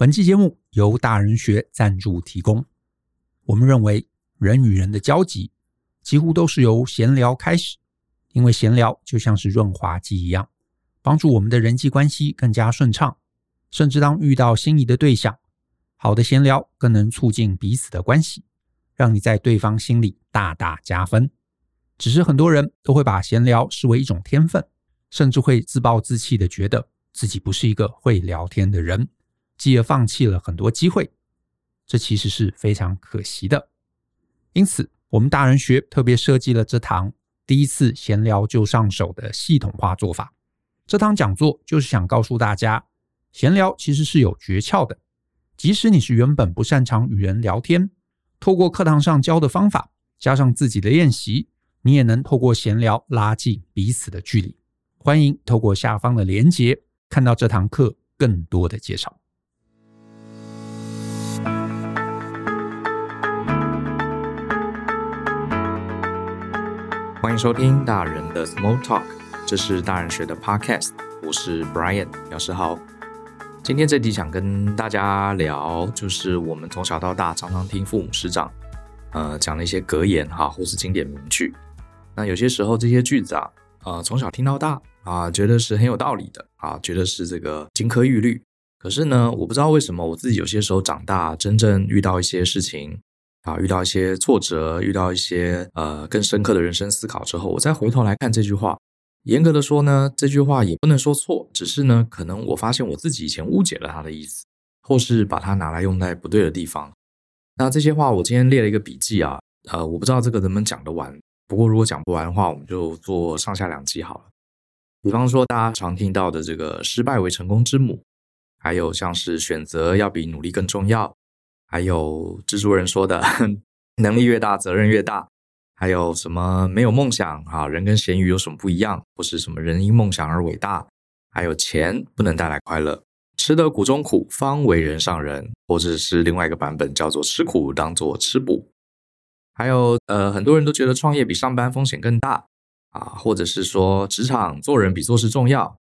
本期节目由大人学赞助提供。我们认为，人与人的交集几乎都是由闲聊开始，因为闲聊就像是润滑剂一样，帮助我们的人际关系更加顺畅。甚至当遇到心仪的对象，好的闲聊更能促进彼此的关系，让你在对方心里大大加分。只是很多人都会把闲聊视为一种天分，甚至会自暴自弃的觉得自己不是一个会聊天的人，继而放弃了很多机会。这其实是非常可惜的。因此，我们大人学特别设计了这堂第一次闲聊就上手的系统化做法。这堂讲座就是想告诉大家。闲聊其实是有诀窍的，即使你是原本不擅长与人聊天，透过课堂上教的方法，加上自己的练习，你也能透过闲聊拉近彼此的距离。欢迎透过下方的连结，看到这堂课更多的介绍。欢迎收听大人的 Small Talk，这是大人学的 Podcast，我是 Brian，老师好。今天这集想跟大家聊，就是我们从小到大常常听父母师长，呃，讲的一些格言哈，或是经典名句。那有些时候这些句子啊，呃，从小听到大啊，觉得是很有道理的啊，觉得是这个金科玉律。可是呢，我不知道为什么我自己有些时候长大，真正遇到一些事情啊，遇到一些挫折，遇到一些呃更深刻的人生思考之后，我再回头来看这句话。严格的说呢，这句话也不能说错，只是呢，可能我发现我自己以前误解了它的意思，或是把它拿来用在不对的地方。那这些话我今天列了一个笔记啊，呃，我不知道这个能不能讲得完。不过如果讲不完的话，我们就做上下两集好了。比方说大家常听到的这个“失败为成功之母”，还有像是选择要比努力更重要，还有蜘蛛人说的“ 能力越大，责任越大”。还有什么没有梦想啊？人跟咸鱼有什么不一样？或是什么人因梦想而伟大？还有钱不能带来快乐，吃得苦中苦，方为人上人。或者是另外一个版本叫做吃苦当做吃补。还有呃，很多人都觉得创业比上班风险更大啊，或者是说职场做人比做事重要。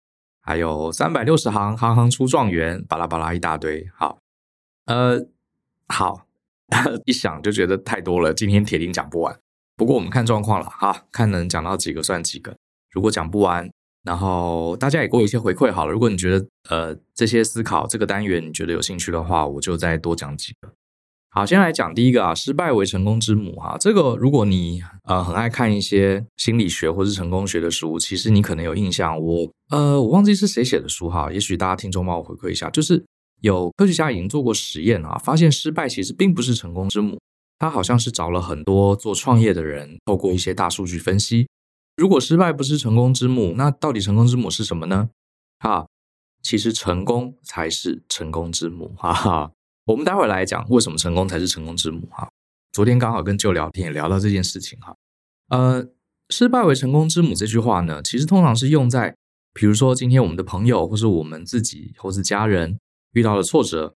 还有三百六十行，行行出状元，巴拉巴拉一大堆。好，呃，好，一想就觉得太多了，今天铁定讲不完。不过我们看状况了哈，看能讲到几个算几个。如果讲不完，然后大家也给我一些回馈好了。如果你觉得呃这些思考这个单元你觉得有兴趣的话，我就再多讲几个。好，先来讲第一个啊，失败为成功之母哈。这个如果你呃很爱看一些心理学或是成功学的书，其实你可能有印象。我呃我忘记是谁写的书哈，也许大家听众帮我回馈一下。就是有科学家已经做过实验啊，发现失败其实并不是成功之母。他好像是找了很多做创业的人，透过一些大数据分析，如果失败不是成功之母，那到底成功之母是什么呢？哈，其实成功才是成功之母，哈哈。我们待会来讲为什么成功才是成功之母，哈。昨天刚好跟舅聊天，也聊到这件事情，哈。呃，失败为成功之母这句话呢，其实通常是用在，比如说今天我们的朋友，或是我们自己，或是家人遇到了挫折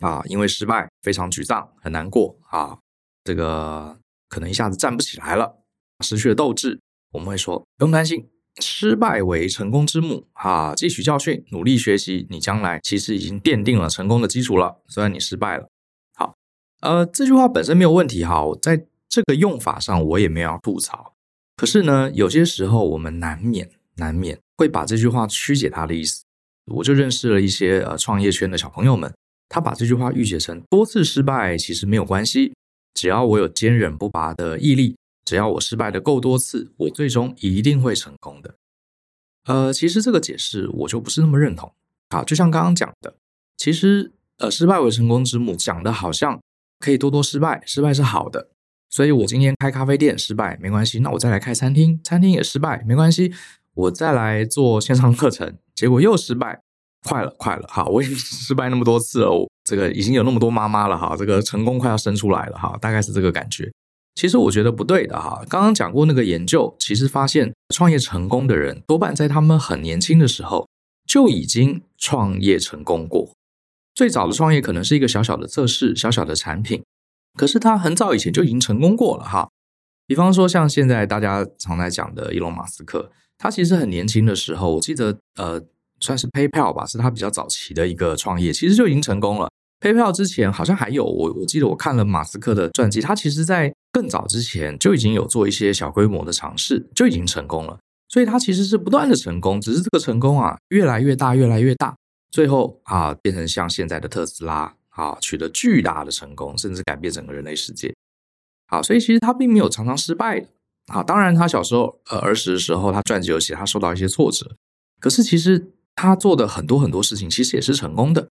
啊，因为失败非常沮丧，很难过啊。这个可能一下子站不起来了，失去了斗志。我们会说不用担心，失败为成功之母啊！汲取教训，努力学习，你将来其实已经奠定了成功的基础了。虽然你失败了，好，呃，这句话本身没有问题哈。在这个用法上，我也没有要吐槽。可是呢，有些时候我们难免难免会把这句话曲解它的意思。我就认识了一些呃创业圈的小朋友们，他把这句话预解成多次失败其实没有关系。只要我有坚韧不拔的毅力，只要我失败的够多次，我最终一定会成功的。呃，其实这个解释我就不是那么认同。好，就像刚刚讲的，其实呃，失败为成功之母，讲的好像可以多多失败，失败是好的。所以我今天开咖啡店失败没关系，那我再来开餐厅，餐厅也失败没关系，我再来做线上课程，结果又失败。快了，快了，好，我已经 失败那么多次了，我这个已经有那么多妈妈了哈，这个成功快要生出来了哈，大概是这个感觉。其实我觉得不对的哈，刚刚讲过那个研究，其实发现创业成功的人多半在他们很年轻的时候就已经创业成功过。最早的创业可能是一个小小的测试，小小的产品，可是他很早以前就已经成功过了哈。比方说像现在大家常在讲的伊隆马斯克，他其实很年轻的时候，我记得呃。算是 PayPal 吧，是他比较早期的一个创业，其实就已经成功了。PayPal 之前好像还有我，我记得我看了马斯克的传记，他其实在更早之前就已经有做一些小规模的尝试，就已经成功了。所以他其实是不断的成功，只是这个成功啊越来越大，越来越大，最后啊变成像现在的特斯拉啊取得巨大的成功，甚至改变整个人类世界。好，所以其实他并没有常常失败的。啊，当然他小时候呃儿时的时候，他传记有写他受到一些挫折，可是其实他做的很多很多事情其实也是成功的。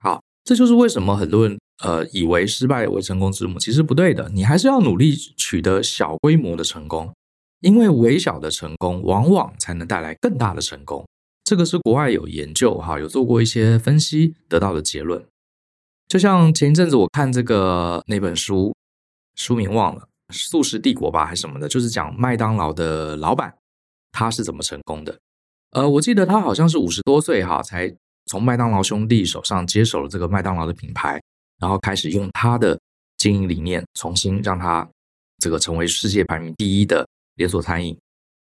好。这就是为什么很多人呃以为失败为成功之母，其实不对的。你还是要努力取得小规模的成功，因为微小的成功往往才能带来更大的成功。这个是国外有研究哈，有做过一些分析得到的结论。就像前一阵子我看这个那本书，书名忘了，《速食帝国》吧还是什么的，就是讲麦当劳的老板他是怎么成功的。呃，我记得他好像是五十多岁哈才。从麦当劳兄弟手上接手了这个麦当劳的品牌，然后开始用他的经营理念，重新让他这个成为世界排名第一的连锁餐饮。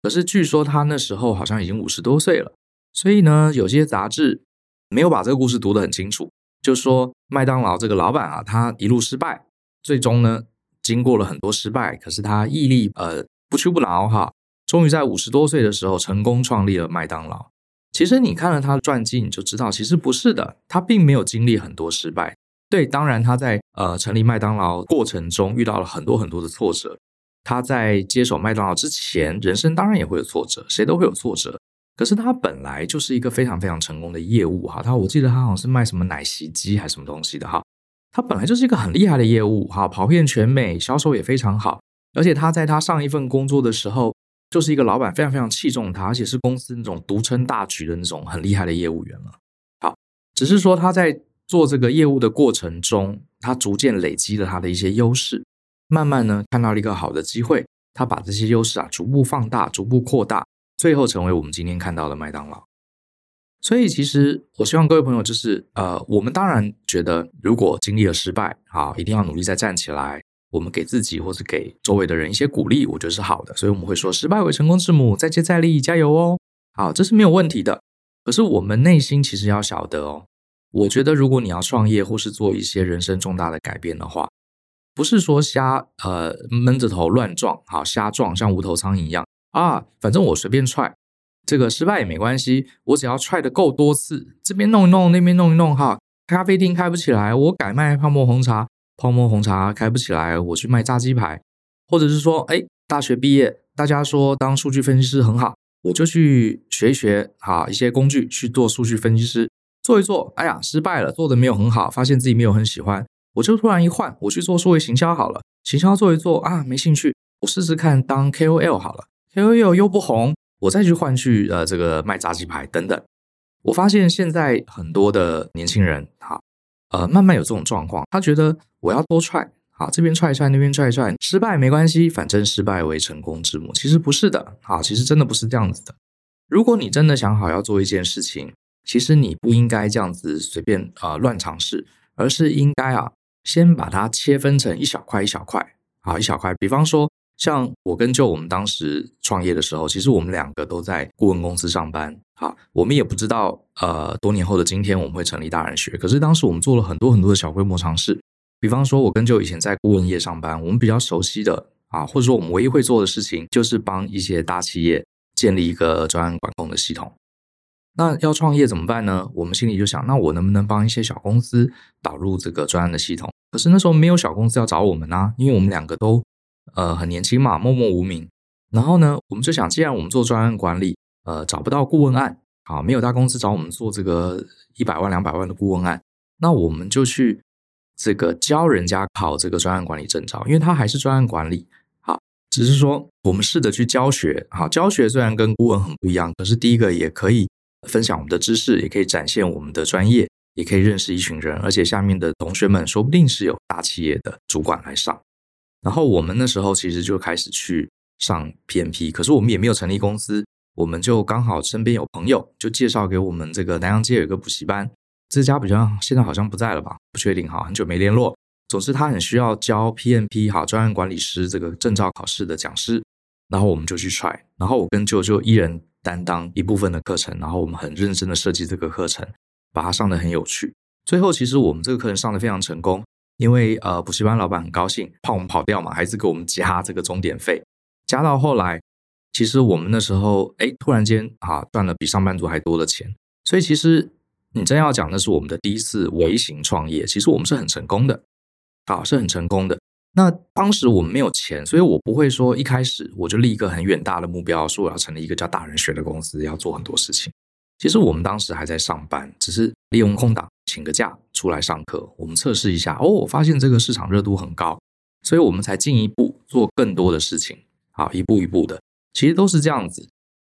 可是据说他那时候好像已经五十多岁了，所以呢，有些杂志没有把这个故事读得很清楚，就说麦当劳这个老板啊，他一路失败，最终呢，经过了很多失败，可是他毅力呃不屈不挠哈，终于在五十多岁的时候成功创立了麦当劳。其实你看了他的传记，你就知道，其实不是的，他并没有经历很多失败。对，当然他在呃成立麦当劳过程中遇到了很多很多的挫折。他在接手麦当劳之前，人生当然也会有挫折，谁都会有挫折。可是他本来就是一个非常非常成功的业务哈，他我记得他好像是卖什么奶昔机还是什么东西的哈，他本来就是一个很厉害的业务哈，跑遍全美，销售也非常好。而且他在他上一份工作的时候。就是一个老板非常非常器重他，而且是公司那种独撑大局的那种很厉害的业务员了。好，只是说他在做这个业务的过程中，他逐渐累积了他的一些优势，慢慢呢看到了一个好的机会，他把这些优势啊逐步放大，逐步扩大，最后成为我们今天看到的麦当劳。所以其实我希望各位朋友就是呃，我们当然觉得如果经历了失败，好，一定要努力再站起来。我们给自己或是给周围的人一些鼓励，我觉得是好的。所以我们会说，失败为成功之母，再接再厉，加油哦！好，这是没有问题的。可是我们内心其实要晓得哦，我觉得如果你要创业或是做一些人生重大的改变的话，不是说瞎呃闷着头乱撞，好瞎撞，像无头苍蝇一样啊，反正我随便踹，这个失败也没关系，我只要踹得够多次，这边弄一弄，那边弄一弄，哈，咖啡厅开不起来，我改卖泡沫红茶。泡沫红茶开不起来，我去卖炸鸡排，或者是说，哎，大学毕业，大家说当数据分析师很好，我就去学一学，哈，一些工具去做数据分析师，做一做，哎呀，失败了，做的没有很好，发现自己没有很喜欢，我就突然一换，我去做数位行销好了，行销做一做啊，没兴趣，我试试看当 KOL 好了，KOL 又不红，我再去换去呃这个卖炸鸡排等等，我发现现在很多的年轻人，哈。呃，慢慢有这种状况，他觉得我要多踹，好，这边踹一踹，那边踹一踹，失败没关系，反正失败为成功之母。其实不是的，好，其实真的不是这样子的。如果你真的想好要做一件事情，其实你不应该这样子随便啊、乱尝试，而是应该啊先把它切分成一小块一小块，好，一小块。比方说，像我跟 Joe 我们当时创业的时候，其实我们两个都在顾问公司上班。啊，我们也不知道，呃，多年后的今天我们会成立大人学。可是当时我们做了很多很多的小规模尝试，比方说，我跟就以前在顾问业上班，我们比较熟悉的啊，或者说我们唯一会做的事情，就是帮一些大企业建立一个专案管控的系统。那要创业怎么办呢？我们心里就想，那我能不能帮一些小公司导入这个专案的系统？可是那时候没有小公司要找我们啊，因为我们两个都呃很年轻嘛，默默无名。然后呢，我们就想，既然我们做专案管理。呃，找不到顾问案，好，没有大公司找我们做这个一百万、两百万的顾问案，那我们就去这个教人家考这个专案管理证照，因为它还是专案管理，好，只是说我们试着去教学，好，教学虽然跟顾问很不一样，可是第一个也可以分享我们的知识，也可以展现我们的专业，也可以认识一群人，而且下面的同学们说不定是有大企业的主管来上，然后我们那时候其实就开始去上 PMP，可是我们也没有成立公司。我们就刚好身边有朋友，就介绍给我们这个南阳街有一个补习班，这家比较现在好像不在了吧？不确定哈，很久没联络。总之他很需要教 PMP 哈专案管理师这个证照考试的讲师，然后我们就去 try，然后我跟舅舅一人担当一部分的课程，然后我们很认真的设计这个课程，把它上得很有趣。最后，其实我们这个课程上得非常成功，因为呃，补习班老板很高兴，怕我们跑掉嘛，还是给我们加这个钟点费，加到后来，其实我们那时候哎，突然间啊，赚了比上班族还多的钱。所以，其实你真要讲，那是我们的第一次微型创业，其实我们是很成功的，啊，是很成功的。那当时我们没有钱，所以我不会说一开始我就立一个很远大的目标，说我要成立一个叫大人学的公司，要做很多事情。其实我们当时还在上班，只是利用空档请个假出来上课，我们测试一下。哦，我发现这个市场热度很高，所以我们才进一步做更多的事情。好，一步一步的，其实都是这样子。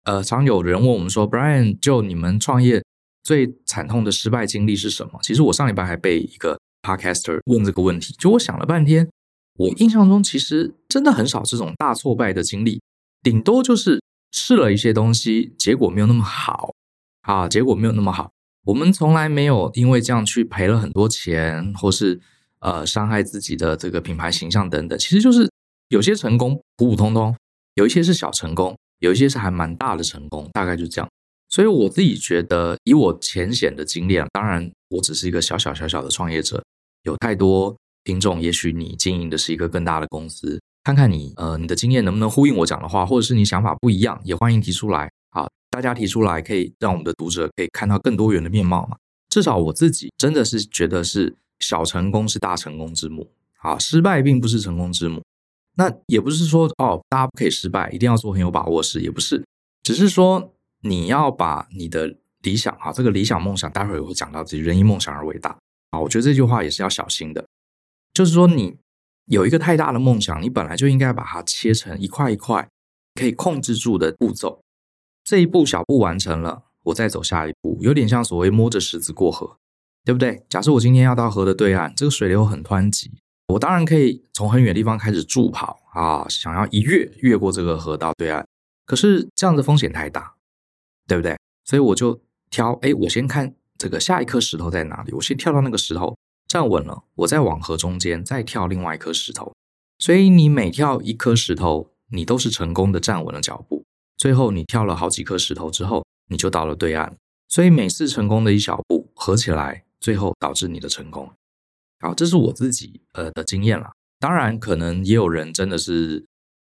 呃，常有人问我们说，Brian，就你们创业最惨痛的失败经历是什么？其实我上礼拜还被一个 Podcaster 问这个问题，就我想了半天。我印象中，其实真的很少这种大挫败的经历，顶多就是试了一些东西，结果没有那么好啊，结果没有那么好。我们从来没有因为这样去赔了很多钱，或是呃伤害自己的这个品牌形象等等。其实就是有些成功普普通通，有一些是小成功，有一些是还蛮大的成功，大概就这样。所以我自己觉得，以我浅显的经验，当然我只是一个小小小小的创业者，有太多。听众，也许你经营的是一个更大的公司，看看你呃你的经验能不能呼应我讲的话，或者是你想法不一样，也欢迎提出来。好，大家提出来，可以让我们的读者可以看到更多元的面貌嘛。至少我自己真的是觉得是小成功是大成功之母，好，失败并不是成功之母。那也不是说哦，大家不可以失败，一定要做很有把握事，也不是，只是说你要把你的理想哈，这个理想梦想，待会儿我会讲到自己人因梦想而伟大啊，我觉得这句话也是要小心的。就是说，你有一个太大的梦想，你本来就应该把它切成一块一块可以控制住的步骤。这一步小步完成了，我再走下一步，有点像所谓摸着石子过河，对不对？假设我今天要到河的对岸，这个水流很湍急，我当然可以从很远地方开始助跑啊，想要一跃越过这个河到对岸。可是这样的风险太大，对不对？所以我就挑，哎，我先看这个下一颗石头在哪里，我先跳到那个石头。站稳了，我再往河中间再跳另外一颗石头，所以你每跳一颗石头，你都是成功的站稳了脚步。最后你跳了好几颗石头之后，你就到了对岸。所以每次成功的一小步合起来，最后导致你的成功。好，这是我自己呃的经验了。当然，可能也有人真的是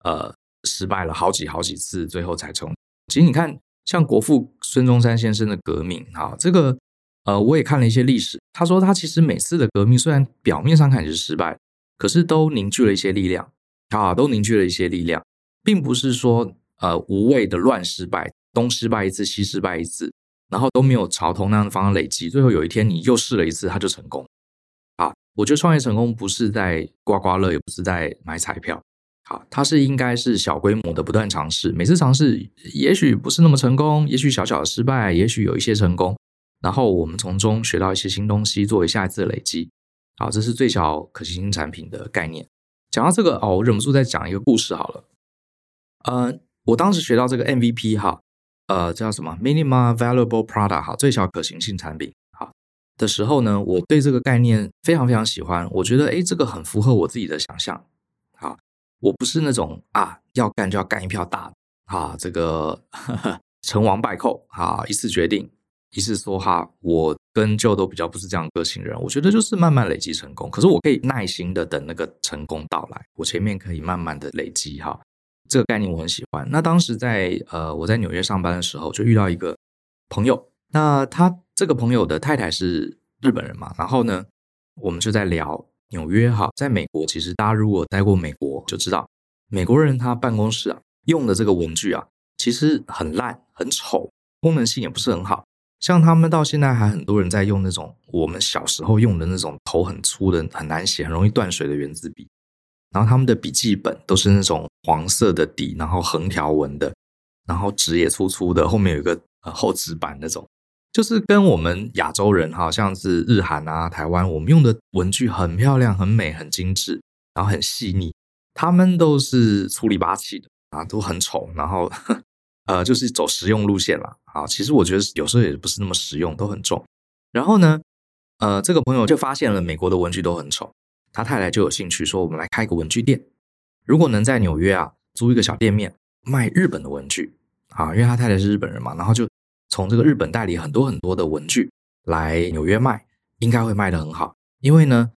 呃失败了好几好几次，最后才成。其实你看，像国父孙中山先生的革命，哈，这个。呃，我也看了一些历史。他说，他其实每次的革命虽然表面上看是失败，可是都凝聚了一些力量啊，都凝聚了一些力量，并不是说呃无谓的乱失败，东失败一次，西失败一次，然后都没有朝同样的方向累积，最后有一天你又试了一次，它就成功。啊，我觉得创业成功不是在刮刮乐，也不是在买彩票，好，它是应该是小规模的不断尝试，每次尝试也许不是那么成功，也许小小的失败，也许有一些成功。然后我们从中学到一些新东西，作为下一次的累积。好，这是最小可行性产品的概念。讲到这个哦，我忍不住再讲一个故事好了。呃，我当时学到这个 MVP 哈，呃，叫什么 Minimum Valuable Product 哈，最小可行性产品好的时候呢，我对这个概念非常非常喜欢。我觉得诶，这个很符合我自己的想象。好，我不是那种啊要干就要干一票大的啊，这个成王败寇啊，一次决定。一次说哈，我跟舅都比较不是这样个性人，我觉得就是慢慢累积成功。可是我可以耐心的等那个成功到来，我前面可以慢慢的累积哈，这个概念我很喜欢。那当时在呃我在纽约上班的时候，就遇到一个朋友，那他这个朋友的太太是日本人嘛，然后呢，我们就在聊纽约哈，在美国其实大家如果待过美国就知道，美国人他办公室啊用的这个文具啊，其实很烂很丑，功能性也不是很好。像他们到现在还很多人在用那种我们小时候用的那种头很粗的、很难写、很容易断水的圆珠笔，然后他们的笔记本都是那种黄色的底，然后横条纹的，然后纸也粗粗的，后面有一个呃厚纸板那种，就是跟我们亚洲人好像是日韩啊、台湾，我们用的文具很漂亮、很美、很精致，然后很细腻，他们都是粗里八气的啊，都很丑，然后。呃，就是走实用路线了啊。其实我觉得有时候也不是那么实用，都很重。然后呢，呃，这个朋友就发现了美国的文具都很丑，他太太就有兴趣说，我们来开一个文具店。如果能在纽约啊租一个小店面卖日本的文具啊，因为他太太是日本人嘛，然后就从这个日本代理很多很多的文具来纽约卖，应该会卖得很好，因为呢，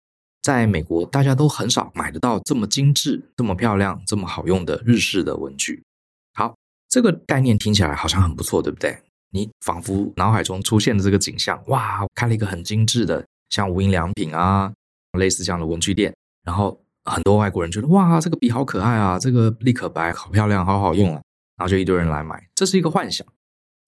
在美国大家都很少买得到这么精致、这么漂亮、这么好用的日式的文具。好，这个概念听起来好像很不错，对不对？你仿佛脑海中出现的这个景象，哇，开了一个很精致的，像无印良品啊，类似这样的文具店，然后很多外国人觉得，哇，这个笔好可爱啊，这个立可白好漂亮，好好用啊，然后就一堆人来买，这是一个幻想。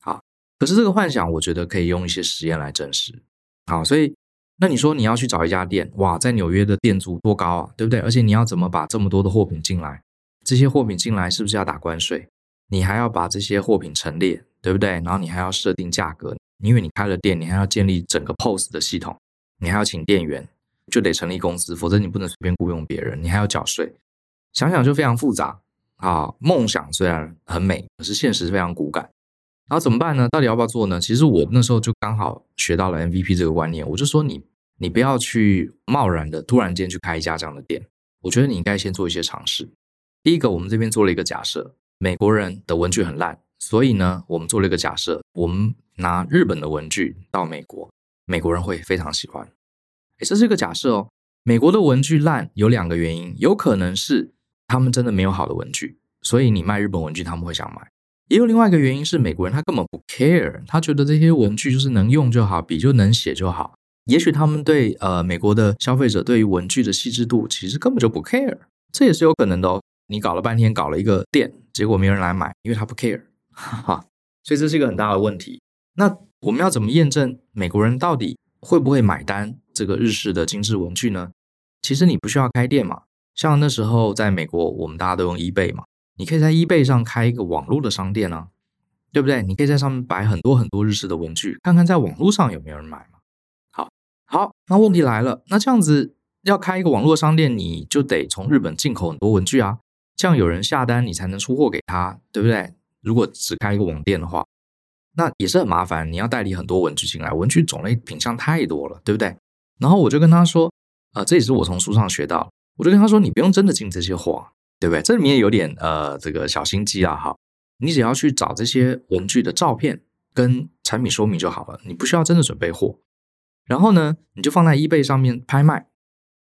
好，可是这个幻想，我觉得可以用一些实验来证实。好，所以那你说你要去找一家店，哇，在纽约的店租多高啊，对不对？而且你要怎么把这么多的货品进来？这些货品进来是不是要打关税？你还要把这些货品陈列，对不对？然后你还要设定价格，因为你开了店，你还要建立整个 POS 的系统，你还要请店员，就得成立公司，否则你不能随便雇佣别人，你还要缴税。想想就非常复杂啊！梦想虽然很美，可是现实非常骨感。然后怎么办呢？到底要不要做呢？其实我那时候就刚好学到了 MVP 这个观念，我就说你你不要去贸然的突然间去开一家这样的店，我觉得你应该先做一些尝试。第一个，我们这边做了一个假设，美国人的文具很烂，所以呢，我们做了一个假设，我们拿日本的文具到美国，美国人会非常喜欢。诶，这是一个假设哦。美国的文具烂有两个原因，有可能是他们真的没有好的文具，所以你卖日本文具他们会想买。也有另外一个原因是，美国人他根本不 care，他觉得这些文具就是能用就好，笔就能写就好。也许他们对呃美国的消费者对于文具的细致度其实根本就不 care，这也是有可能的哦。你搞了半天搞了一个店，结果没人来买，因为他不 care，哈哈。所以这是一个很大的问题。那我们要怎么验证美国人到底会不会买单这个日式的精致文具呢？其实你不需要开店嘛，像那时候在美国，我们大家都用 eBay 嘛。你可以在 eBay 上开一个网络的商店啊，对不对？你可以在上面摆很多很多日式的文具，看看在网络上有没有人买嘛。好，好，那问题来了，那这样子要开一个网络商店，你就得从日本进口很多文具啊，这样有人下单，你才能出货给他，对不对？如果只开一个网店的话，那也是很麻烦，你要代理很多文具进来，文具种类品相太多了，对不对？然后我就跟他说，呃，这也是我从书上学到，我就跟他说，你不用真的进这些货。对不对？这里面有点呃，这个小心机啊，哈。你只要去找这些文具的照片跟产品说明就好了，你不需要真的准备货。然后呢，你就放在 eBay 上面拍卖。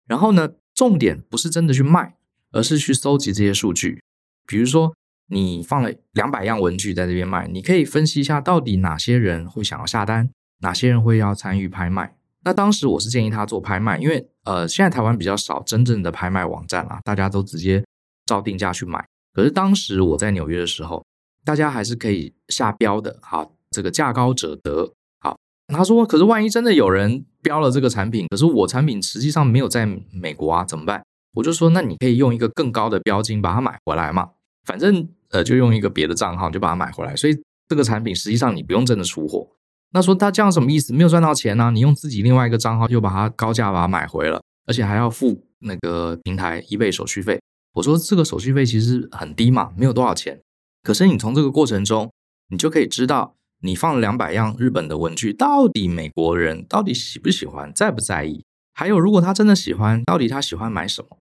然后呢，重点不是真的去卖，而是去搜集这些数据。比如说，你放了两百样文具在这边卖，你可以分析一下到底哪些人会想要下单，哪些人会要参与拍卖。那当时我是建议他做拍卖，因为呃，现在台湾比较少真正的拍卖网站啊，大家都直接。照定价去买，可是当时我在纽约的时候，大家还是可以下标的。好，这个价高者得。好，他说，可是万一真的有人标了这个产品，可是我产品实际上没有在美国啊，怎么办？我就说，那你可以用一个更高的标金把它买回来嘛。反正呃，就用一个别的账号就把它买回来。所以这个产品实际上你不用真的出货。那说他这样什么意思？没有赚到钱呢、你用自己另外一个账号又把它高价把它买回了，而且还要付那个平台一倍手续费。我说这个手续费其实很低嘛，没有多少钱。可是你从这个过程中，你就可以知道，你放了两百样日本的文具，到底美国人到底喜不喜欢，在不在意？还有，如果他真的喜欢，到底他喜欢买什么？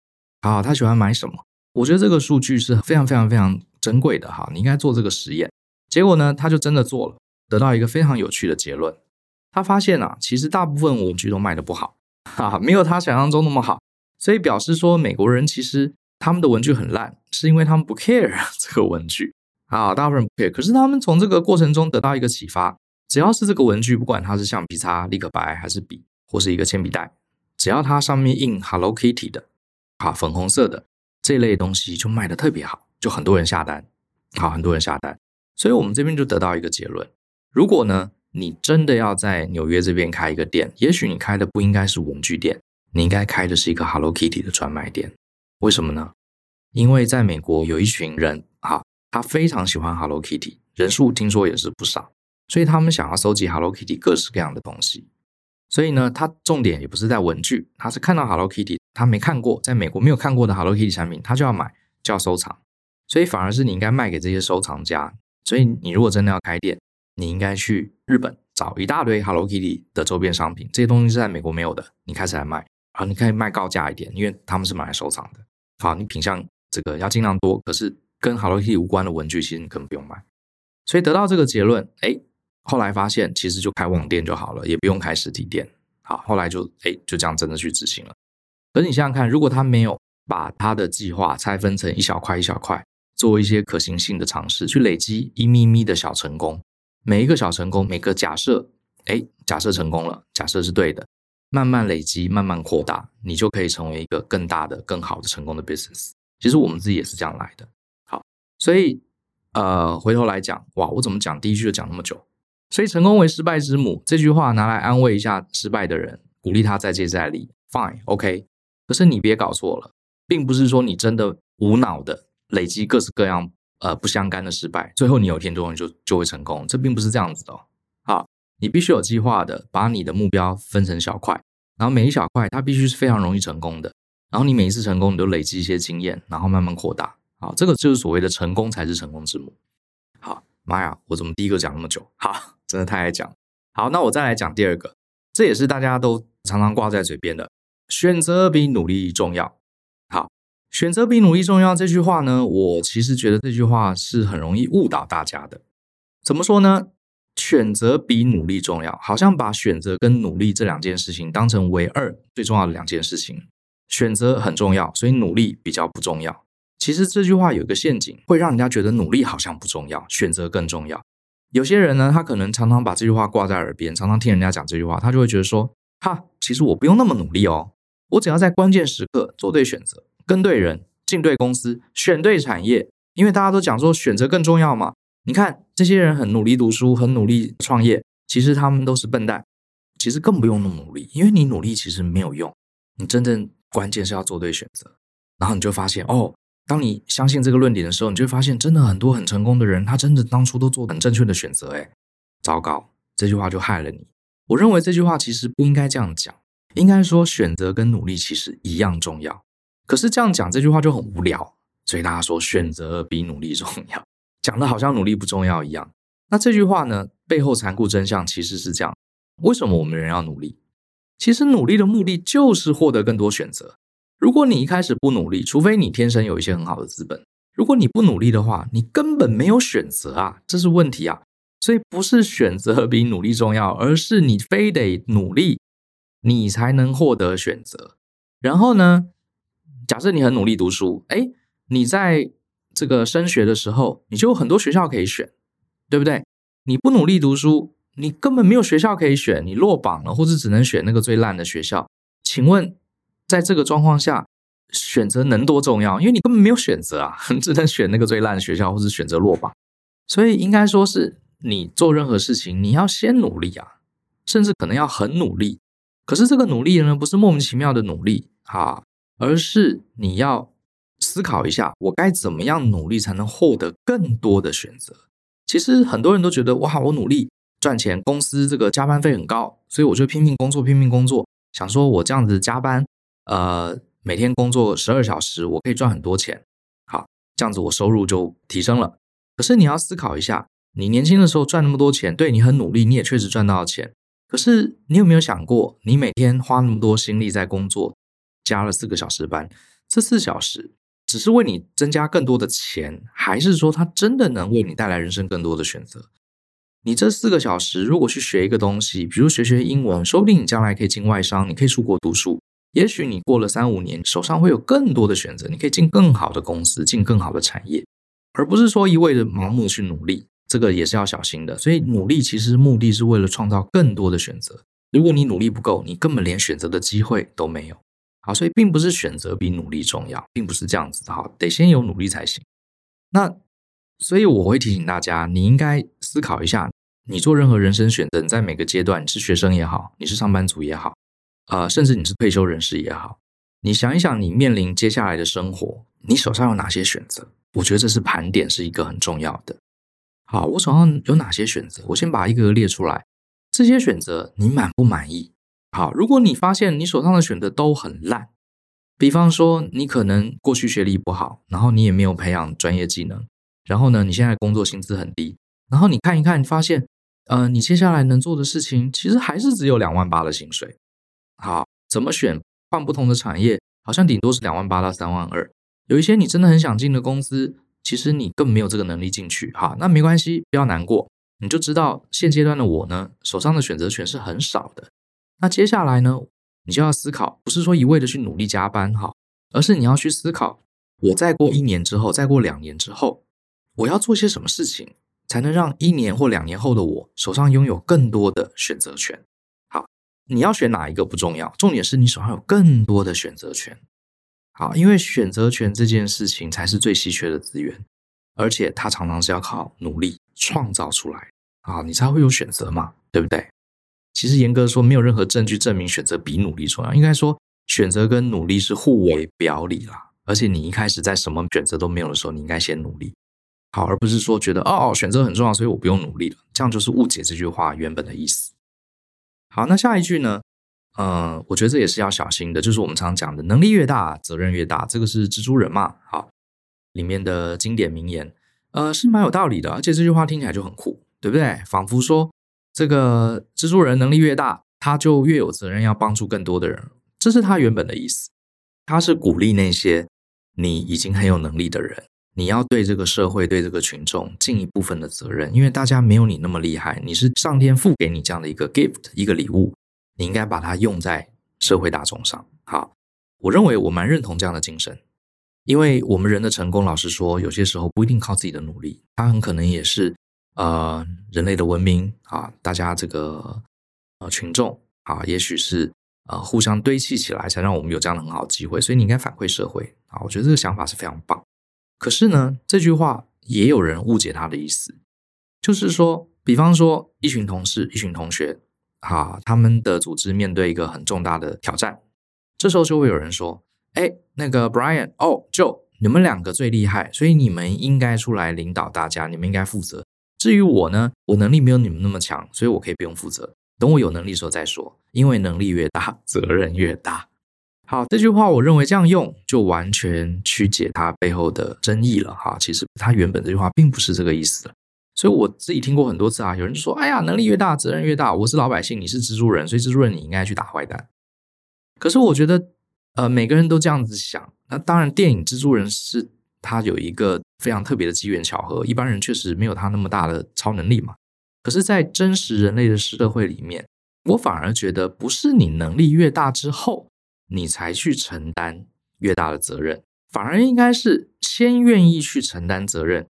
好，他喜欢买什么？我觉得这个数据是非常非常非常珍贵的哈，你应该做这个实验。结果呢，他就真的做了，得到一个非常有趣的结论。他发现啊，其实大部分文具都卖的不好，哈哈，没有他想象中那么好。所以表示说，美国人其实。他们的文具很烂，是因为他们不 care 这个文具啊，大部分人不 care。可是他们从这个过程中得到一个启发：只要是这个文具，不管它是橡皮擦、立可白还是笔，或是一个铅笔袋，只要它上面印 Hello Kitty 的，啊，粉红色的这类东西就卖的特别好，就很多人下单，好，很多人下单。所以我们这边就得到一个结论：如果呢，你真的要在纽约这边开一个店，也许你开的不应该是文具店，你应该开的是一个 Hello Kitty 的专卖店。为什么呢？因为在美国有一群人，哈，他非常喜欢 Hello Kitty，人数听说也是不少，所以他们想要收集 Hello Kitty 各式各样的东西。所以呢，他重点也不是在文具，他是看到 Hello Kitty，他没看过，在美国没有看过的 Hello Kitty 产品，他就要买，就要收藏。所以反而是你应该卖给这些收藏家。所以你如果真的要开店，你应该去日本找一大堆 Hello Kitty 的周边商品，这些东西是在美国没有的，你开始来卖，好，你可以卖高价一点，因为他们是买来收藏的。好，你品相这个要尽量多，可是跟 Hello Kitty 无关的文具，其实你根本不用买。所以得到这个结论，哎，后来发现其实就开网店就好了，也不用开实体店。好，后来就哎就这样真的去执行了。可是你想想看，如果他没有把他的计划拆分成一小块一小块，做一些可行性的尝试，去累积一咪咪的小成功，每一个小成功，每个假设，哎，假设成功了，假设是对的，慢慢累积，慢慢扩大，你就可以成为一个更大的、更好的成功的 business。其实我们自己也是这样来的。好，所以呃，回头来讲，哇，我怎么讲第一句就讲那么久？所以成功为失败之母这句话拿来安慰一下失败的人，鼓励他再接再厉，fine，OK。可是你别搞错了，并不是说你真的无脑的累积各式各样呃不相干的失败，最后你有一天终于就就会成功，这并不是这样子的哦。好，你必须有计划的把你的目标分成小块，然后每一小块它必须是非常容易成功的，然后你每一次成功你都累积一些经验，然后慢慢扩大。好，这个就是所谓的成功才是成功之母。好，妈呀，我怎么第一个讲那么久？好。真的太爱讲。好，那我再来讲第二个，这也是大家都常常挂在嘴边的，选择比努力重要。选择比努力重要这句话呢，我其实觉得这句话是很容易误导大家的。怎么说呢？选择比努力重要，好像把选择跟努力这两件事情当成唯二最重要的两件事情。选择很重要，所以努力比较不重要。其实这句话有一个陷阱，会让人家觉得努力好像不重要，选择更重要。有些人呢，他可能常常把这句话挂在耳边，常常听人家讲这句话，他就会觉得说：“哈，其实我不用那么努力哦，我只要在关键时刻做对选择，跟对人，进对公司，选对产业。因为大家都讲说选择更重要嘛。你看这些人很努力读书，很努力创业，其实他们都是笨蛋。其实更不用那么努力，因为你努力其实没有用，你真正关键是要做对选择，然后你就发现哦。”当你相信这个论点的时候，你就发现，真的很多很成功的人，他真的当初都做很正确的选择。哎，糟糕，这句话就害了你。我认为这句话其实不应该这样讲，应该说选择跟努力其实一样重要。可是这样讲这句话就很无聊，所以大家说选择比努力重要，讲的好像努力不重要一样。那这句话呢，背后残酷真相其实是这样：为什么我们人要努力？其实努力的目的就是获得更多选择。如果你一开始不努力，除非你天生有一些很好的资本，如果你不努力的话，你根本没有选择啊，这是问题啊。所以不是选择比努力重要，而是你非得努力，你才能获得选择。然后呢，假设你很努力读书，诶，你在这个升学的时候，你就有很多学校可以选，对不对？你不努力读书，你根本没有学校可以选，你落榜了，或者只能选那个最烂的学校。请问？在这个状况下，选择能多重要？因为你根本没有选择啊，只能选那个最烂的学校，或者选择落榜。所以应该说是你做任何事情，你要先努力啊，甚至可能要很努力。可是这个努力呢，不是莫名其妙的努力啊，而是你要思考一下，我该怎么样努力才能获得更多的选择。其实很多人都觉得，哇，我努力赚钱，公司这个加班费很高，所以我就拼命工作，拼命工作，想说我这样子加班。呃，每天工作十二小时，我可以赚很多钱。好，这样子我收入就提升了。可是你要思考一下，你年轻的时候赚那么多钱，对，你很努力，你也确实赚到了钱。可是你有没有想过，你每天花那么多心力在工作，加了四个小时班，这四小时只是为你增加更多的钱，还是说它真的能为你带来人生更多的选择？你这四个小时如果去学一个东西，比如学学英文，说不定你将来可以进外商，你可以出国读书。也许你过了三五年，手上会有更多的选择，你可以进更好的公司，进更好的产业，而不是说一味的盲目去努力，这个也是要小心的。所以努力其实目的是为了创造更多的选择。如果你努力不够，你根本连选择的机会都没有。好，所以并不是选择比努力重要，并不是这样子的。哈，得先有努力才行。那所以我会提醒大家，你应该思考一下，你做任何人生选择，你在每个阶段，你是学生也好，你是上班族也好。呃，甚至你是退休人士也好，你想一想，你面临接下来的生活，你手上有哪些选择？我觉得这是盘点，是一个很重要的。好，我手上有哪些选择？我先把一个个列出来。这些选择你满不满意？好，如果你发现你手上的选择都很烂，比方说你可能过去学历不好，然后你也没有培养专业技能，然后呢，你现在工作薪资很低，然后你看一看，你发现，呃，你接下来能做的事情其实还是只有两万八的薪水。好，怎么选？换不同的产业，好像顶多是两万八到三万二。有一些你真的很想进的公司，其实你更没有这个能力进去。哈，那没关系，不要难过。你就知道现阶段的我呢，手上的选择权是很少的。那接下来呢，你就要思考，不是说一味的去努力加班哈，而是你要去思考，我再过一年之后，再过两年之后，我要做些什么事情，才能让一年或两年后的我手上拥有更多的选择权。好，你要选哪一个不重要，重点是你手上有更多的选择权。好，因为选择权这件事情才是最稀缺的资源，而且它常常是要靠努力创造出来啊，你才会有选择嘛，对不对？其实严格说，没有任何证据证明选择比努力重要。应该说，选择跟努力是互为表里啦。而且你一开始在什么选择都没有的时候，你应该先努力，好，而不是说觉得哦，选择很重要，所以我不用努力了。这样就是误解这句话原本的意思。好，那下一句呢？呃，我觉得这也是要小心的，就是我们常常讲的，能力越大，责任越大，这个是蜘蛛人嘛，好，里面的经典名言，呃，是蛮有道理的，而且这句话听起来就很酷，对不对？仿佛说这个蜘蛛人能力越大，他就越有责任要帮助更多的人，这是他原本的意思，他是鼓励那些你已经很有能力的人，你要对这个社会、对这个群众尽一部分的责任，因为大家没有你那么厉害，你是上天赋给你这样的一个 gift，一个礼物。你应该把它用在社会大众上。好，我认为我蛮认同这样的精神，因为我们人的成功，老实说，有些时候不一定靠自己的努力，他很可能也是呃人类的文明啊，大家这个呃群众啊，也许是呃互相堆砌起来，才让我们有这样的很好的机会。所以你应该反馈社会啊，我觉得这个想法是非常棒。可是呢，这句话也有人误解他的意思，就是说，比方说一群同事，一群同学。啊，他们的组织面对一个很重大的挑战，这时候就会有人说：“哎，那个 Brian，哦，Joe，你们两个最厉害，所以你们应该出来领导大家，你们应该负责。至于我呢，我能力没有你们那么强，所以我可以不用负责，等我有能力的时候再说。因为能力越大，责任越大。”好，这句话我认为这样用就完全曲解它背后的真意了。哈，其实它原本这句话并不是这个意思。所以我自己听过很多次啊，有人说：“哎呀，能力越大，责任越大。我是老百姓，你是蜘蛛人，所以蜘蛛人你应该去打坏蛋。”可是我觉得，呃，每个人都这样子想。那当然，电影《蜘蛛人》是他有一个非常特别的机缘巧合，一般人确实没有他那么大的超能力嘛。可是，在真实人类的社会里面，我反而觉得，不是你能力越大之后，你才去承担越大的责任，反而应该是先愿意去承担责任，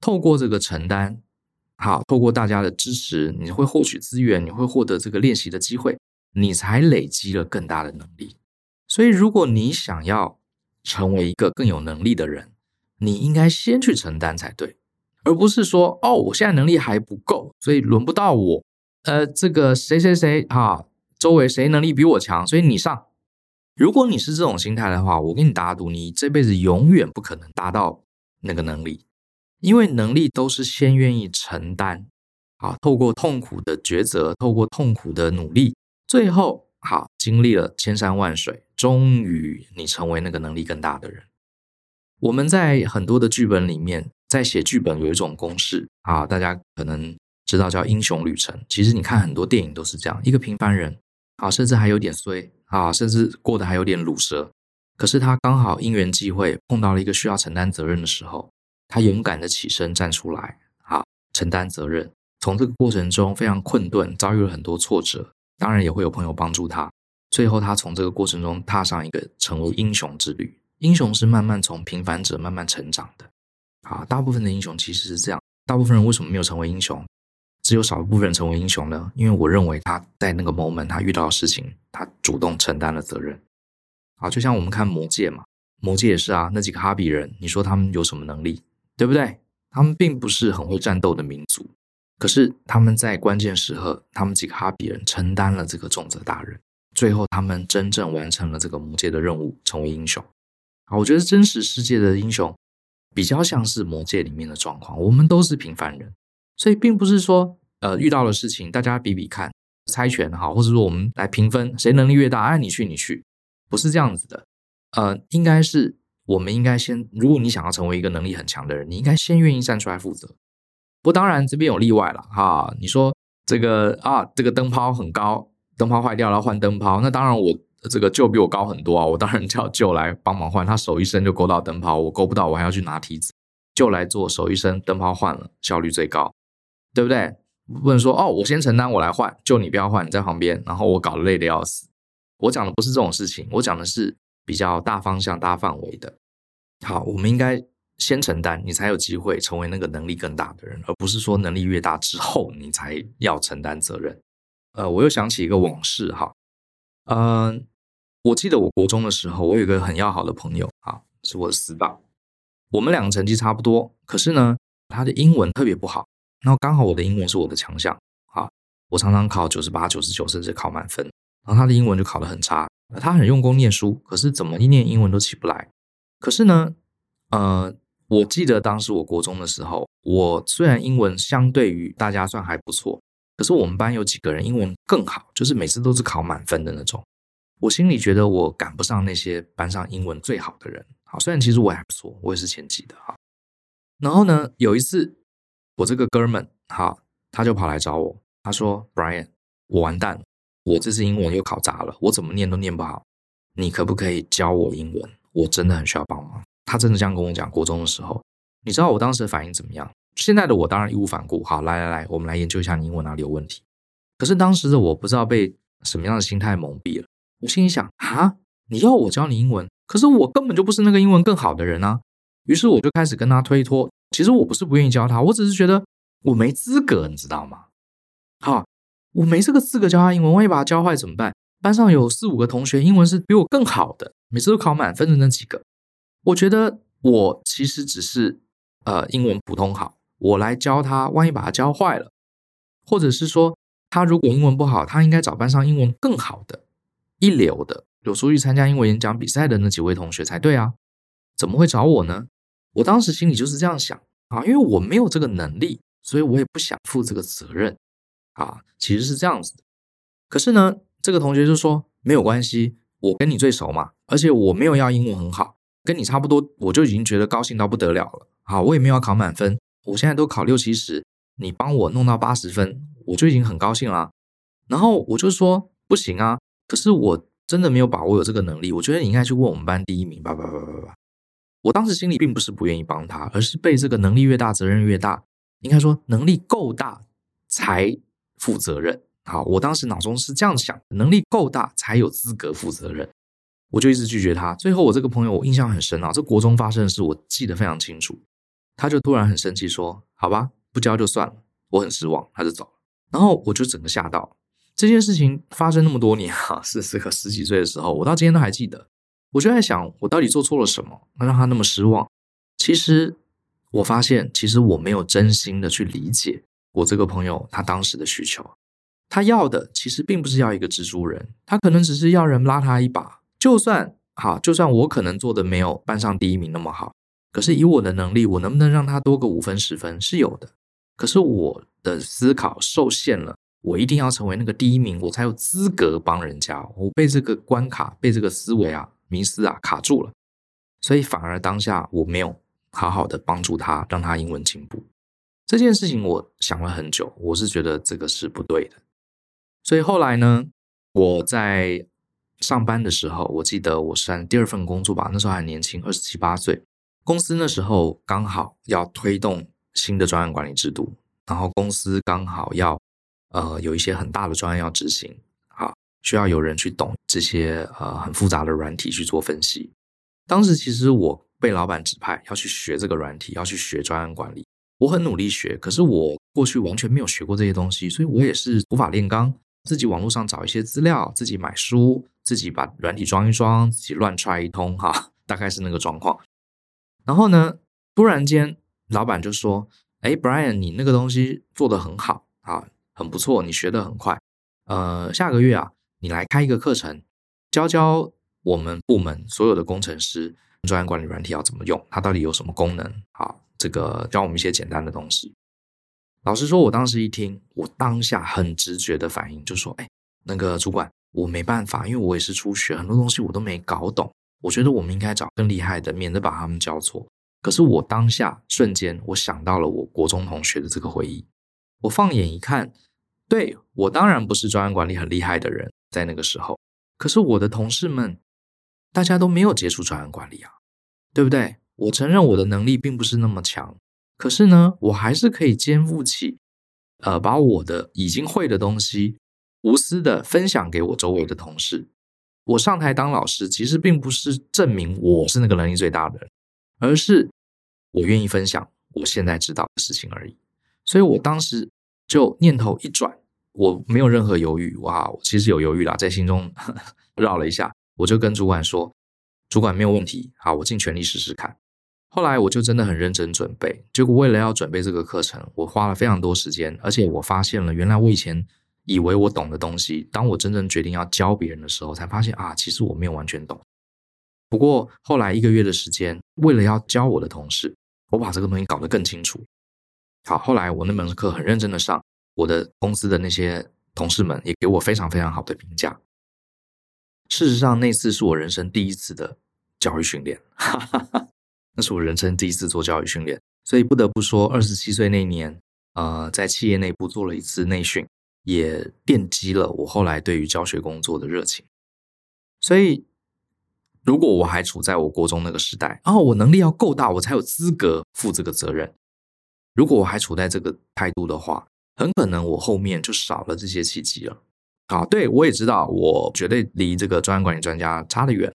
透过这个承担。好，透过大家的支持，你会获取资源，你会获得这个练习的机会，你才累积了更大的能力。所以，如果你想要成为一个更有能力的人，你应该先去承担才对，而不是说哦，我现在能力还不够，所以轮不到我。呃，这个谁谁谁哈，周围谁能力比我强，所以你上。如果你是这种心态的话，我跟你打赌，你这辈子永远不可能达到那个能力。因为能力都是先愿意承担，啊，透过痛苦的抉择，透过痛苦的努力，最后好经历了千山万水，终于你成为那个能力更大的人。我们在很多的剧本里面，在写剧本有一种公式啊，大家可能知道叫英雄旅程。其实你看很多电影都是这样，一个平凡人啊，甚至还有点衰啊，甚至过得还有点鲁蛇，可是他刚好因缘际会碰到了一个需要承担责任的时候。他勇敢的起身站出来，啊承担责任。从这个过程中非常困顿，遭遇了很多挫折，当然也会有朋友帮助他。最后，他从这个过程中踏上一个成为英雄之旅。英雄是慢慢从平凡者慢慢成长的。啊，大部分的英雄其实是这样。大部分人为什么没有成为英雄？只有少部分人成为英雄呢？因为我认为他在那个 moment，他遇到的事情，他主动承担了责任。啊，就像我们看魔戒嘛，魔戒也是啊，那几个哈比人，你说他们有什么能力？对不对？他们并不是很会战斗的民族，可是他们在关键时刻，他们几个哈比人承担了这个重责大任，最后他们真正完成了这个魔戒的任务，成为英雄。啊，我觉得真实世界的英雄比较像是魔戒里面的状况，我们都是平凡人，所以并不是说，呃，遇到的事情大家比比看，猜拳哈，或者说我们来评分，谁能力越大，哎，你去你去，不是这样子的，呃，应该是。我们应该先，如果你想要成为一个能力很强的人，你应该先愿意站出来负责。不过当然这边有例外了哈。你说这个啊，这个灯泡很高，灯泡坏掉了换灯泡，那当然我这个就比我高很多啊，我当然叫舅来帮忙换。他手一伸就勾到灯泡，我勾不到，我还要去拿梯子，舅来做手一伸灯泡换了，效率最高，对不对？不能说哦，我先承担，我来换，就你不要换，你在旁边，然后我搞得累得要死。我讲的不是这种事情，我讲的是比较大方向、大范围的。好，我们应该先承担，你才有机会成为那个能力更大的人，而不是说能力越大之后你才要承担责任。呃，我又想起一个往事哈，嗯、我记得我国中的时候，我有一个很要好的朋友啊，是我的死党，我们两个成绩差不多，可是呢，他的英文特别不好。然后刚好我的英文是我的强项，啊，我常常考九十八、九十九，甚至考满分。然后他的英文就考得很差，他很用功念书，可是怎么一念英文都起不来。可是呢，呃，我记得当时我国中的时候，我虽然英文相对于大家算还不错，可是我们班有几个人英文更好，就是每次都是考满分的那种。我心里觉得我赶不上那些班上英文最好的人。好，虽然其实我还不错，我也是前几的哈。然后呢，有一次。我这个哥们，好，他就跑来找我，他说：“Brian，我完蛋，我这次英文又考砸了，我怎么念都念不好，你可不可以教我英文？我真的很需要帮忙。”他真的这样跟我讲。国中的时候，你知道我当时的反应怎么样？现在的我当然义无反顾。好，来来来，我们来研究一下你英文哪里有问题。可是当时的我不知道被什么样的心态蒙蔽了，我心里想：啊，你要我教你英文，可是我根本就不是那个英文更好的人啊。于是我就开始跟他推脱。其实我不是不愿意教他，我只是觉得我没资格，你知道吗？好，我没这个资格教他英文，万一把他教坏怎么办？班上有四五个同学英文是比我更好的，每次都考满分的那几个。我觉得我其实只是呃英文普通好，我来教他，万一把他教坏了，或者是说他如果英文不好，他应该找班上英文更好的、一流的，有出去参加英文演讲比赛的那几位同学才对啊，怎么会找我呢？我当时心里就是这样想啊，因为我没有这个能力，所以我也不想负这个责任啊。其实是这样子的。可是呢，这个同学就说没有关系，我跟你最熟嘛，而且我没有要英文很好，跟你差不多，我就已经觉得高兴到不得了了。啊，我也没有要考满分，我现在都考六七十，你帮我弄到八十分，我就已经很高兴了。然后我就说不行啊，可是我真的没有把握有这个能力，我觉得你应该去问我们班第一名，吧吧吧吧吧。我当时心里并不是不愿意帮他，而是被这个能力越大，责任越大。应该说，能力够大才负责任。好，我当时脑中是这样想：能力够大才有资格负责任。我就一直拒绝他。最后，我这个朋友我印象很深啊，这国中发生的事我记得非常清楚。他就突然很生气说：“好吧，不教就算了。”我很失望，他就走了。然后我就整个吓到。这件事情发生那么多年啊，是这个十几岁的时候，我到今天都还记得。我就在想，我到底做错了什么，能让他那么失望？其实我发现，其实我没有真心的去理解我这个朋友他当时的需求。他要的其实并不是要一个蜘蛛人，他可能只是要人拉他一把。就算好，就算我可能做的没有班上第一名那么好，可是以我的能力，我能不能让他多个五分十分是有的。可是我的思考受限了，我一定要成为那个第一名，我才有资格帮人家。我被这个关卡，被这个思维啊。迷思啊，卡住了，所以反而当下我没有好好的帮助他，让他英文进步。这件事情我想了很久，我是觉得这个是不对的。所以后来呢，我在上班的时候，我记得我是第二份工作吧，那时候还年轻，二十七八岁。公司那时候刚好要推动新的专案管理制度，然后公司刚好要呃有一些很大的专案要执行啊。需要有人去懂这些呃很复杂的软体去做分析。当时其实我被老板指派要去学这个软体，要去学专案管理。我很努力学，可是我过去完全没有学过这些东西，所以我也是无法炼钢，自己网络上找一些资料，自己买书，自己把软体装一装，自己乱踹一通哈，大概是那个状况。然后呢，突然间老板就说：“哎，Brian，你那个东西做得很好啊，很不错，你学得很快。呃，下个月啊。”你来开一个课程，教教我们部门所有的工程师专案管理软体要怎么用，它到底有什么功能？好，这个教我们一些简单的东西。老实说，我当时一听，我当下很直觉的反应就说：“哎，那个主管，我没办法，因为我也是初学，很多东西我都没搞懂。我觉得我们应该找更厉害的，免得把他们教错。”可是我当下瞬间，我想到了我国中同学的这个回忆。我放眼一看，对，我当然不是专案管理很厉害的人。在那个时候，可是我的同事们，大家都没有接触专案管理啊，对不对？我承认我的能力并不是那么强，可是呢，我还是可以肩负起呃，把我的已经会的东西无私的分享给我周围的同事。我上台当老师，其实并不是证明我是那个能力最大的人，而是我愿意分享我现在知道的事情而已。所以我当时就念头一转，我没有任何犹豫，哇，我其实有犹豫啦，在心中呵 呵绕了一下，我就跟主管说：“主管没有问题，好，我尽全力试试看。”后来我就真的很认真准备，结果为了要准备这个课程，我花了非常多时间，而且我发现了，原来我以前以为我懂的东西，当我真正决定要教别人的时候，才发现啊，其实我没有完全懂。不过后来一个月的时间，为了要教我的同事，我把这个东西搞得更清楚。好，后来我那门课很认真的上，我的公司的那些同事们也给我非常非常好的评价。事实上，那次是我人生第一次的教育训练，哈哈哈，那是我人生第一次做教育训练，所以不得不说，二十七岁那年，呃，在企业内部做了一次内训，也奠基了我后来对于教学工作的热情。所以，如果我还处在我国中那个时代，哦，我能力要够大，我才有资格负这个责任。如果我还处在这个态度的话，很可能我后面就少了这些契机了。好，对，我也知道，我绝对离这个专案管理专家差得远。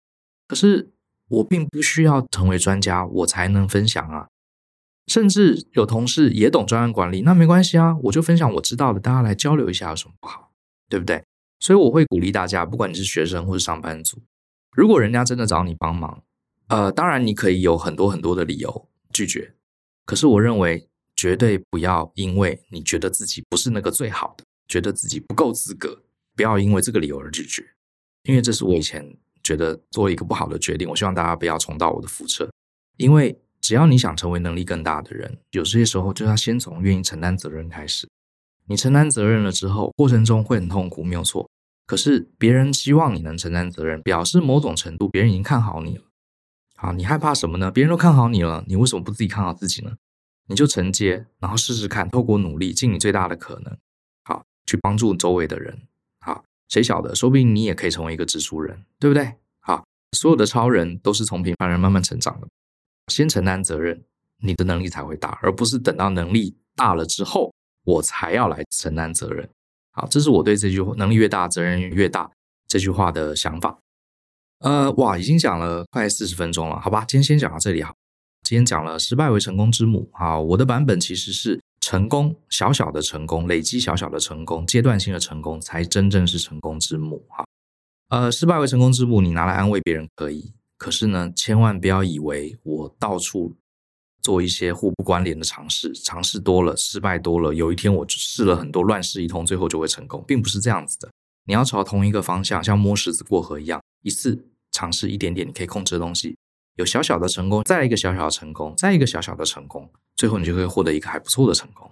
可是我并不需要成为专家，我才能分享啊。甚至有同事也懂专案管理，那没关系啊，我就分享我知道的，大家来交流一下有什么不好，对不对？所以我会鼓励大家，不管你是学生或是上班族，如果人家真的找你帮忙，呃，当然你可以有很多很多的理由拒绝。可是我认为。绝对不要因为你觉得自己不是那个最好的，觉得自己不够资格，不要因为这个理由而拒绝，因为这是我以前觉得做了一个不好的决定。我希望大家不要重蹈我的覆辙，因为只要你想成为能力更大的人，有些时候就要先从愿意承担责任开始。你承担责任了之后，过程中会很痛苦，没有错。可是别人希望你能承担责任，表示某种程度别人已经看好你了。好，你害怕什么呢？别人都看好你了，你为什么不自己看好自己呢？你就承接，然后试试看，透过努力，尽你最大的可能，好，去帮助周围的人。好，谁晓得，说不定你也可以成为一个蜘蛛人，对不对？好，所有的超人都是从平凡人慢慢成长的。先承担责任，你的能力才会大，而不是等到能力大了之后，我才要来承担责任。好，这是我对这句话“能力越大，责任越大”这句话的想法。呃，哇，已经讲了快四十分钟了，好吧，今天先讲到这里，好。今天讲了失败为成功之母，啊，我的版本其实是成功，小小的成功，累积小小的成功，阶段性的成功才真正是成功之母，哈，呃，失败为成功之母，你拿来安慰别人可以，可是呢，千万不要以为我到处做一些互不关联的尝试，尝试多了，失败多了，有一天我试了很多乱试一通，最后就会成功，并不是这样子的，你要朝同一个方向，像摸石子过河一样，一次尝试一点点你可以控制的东西。有小小的成功，再一个小小的成功，再一个小小的成功，最后你就会获得一个还不错的成功。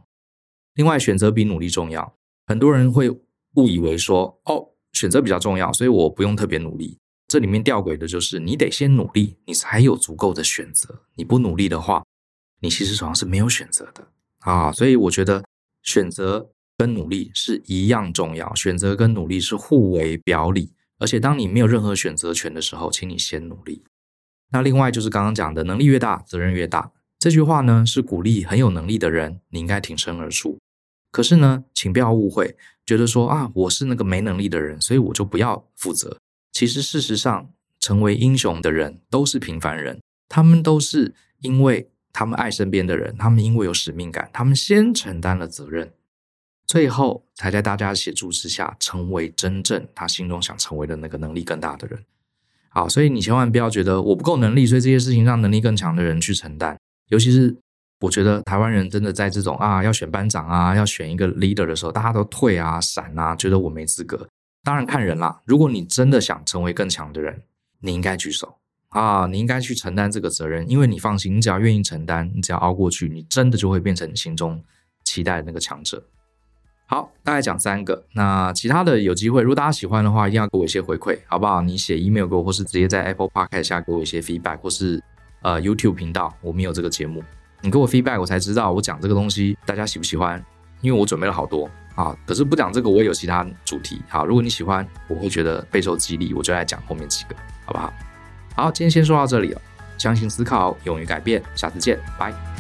另外，选择比努力重要。很多人会误以为说，哦，选择比较重要，所以我不用特别努力。这里面吊诡的就是，你得先努力，你才有足够的选择。你不努力的话，你其实手上是没有选择的啊。所以我觉得选择跟努力是一样重要，选择跟努力是互为表里。而且，当你没有任何选择权的时候，请你先努力。那另外就是刚刚讲的，能力越大，责任越大。这句话呢，是鼓励很有能力的人，你应该挺身而出。可是呢，请不要误会，觉得说啊，我是那个没能力的人，所以我就不要负责。其实事实上，成为英雄的人都是平凡人，他们都是因为他们爱身边的人，他们因为有使命感，他们先承担了责任，最后才在大家协助之下，成为真正他心中想成为的那个能力更大的人。好，所以你千万不要觉得我不够能力，所以这些事情让能力更强的人去承担。尤其是我觉得台湾人真的在这种啊要选班长啊，要选一个 leader 的时候，大家都退啊、闪啊，觉得我没资格。当然看人啦，如果你真的想成为更强的人，你应该举手啊，你应该去承担这个责任，因为你放心，你只要愿意承担，你只要熬过去，你真的就会变成你心中期待的那个强者。好，大概讲三个。那其他的有机会，如果大家喜欢的话，一定要给我一些回馈，好不好？你写 email 给我，或是直接在 Apple Podcast 下给我一些 feedback，或是呃 YouTube 频道，我们有这个节目，你给我 feedback，我才知道我讲这个东西大家喜不喜欢。因为我准备了好多啊，可是不讲这个，我也有其他主题。好，如果你喜欢，我会觉得备受激励，我就来讲后面几个，好不好？好，今天先说到这里了。相信思考，勇于改变，下次见，拜。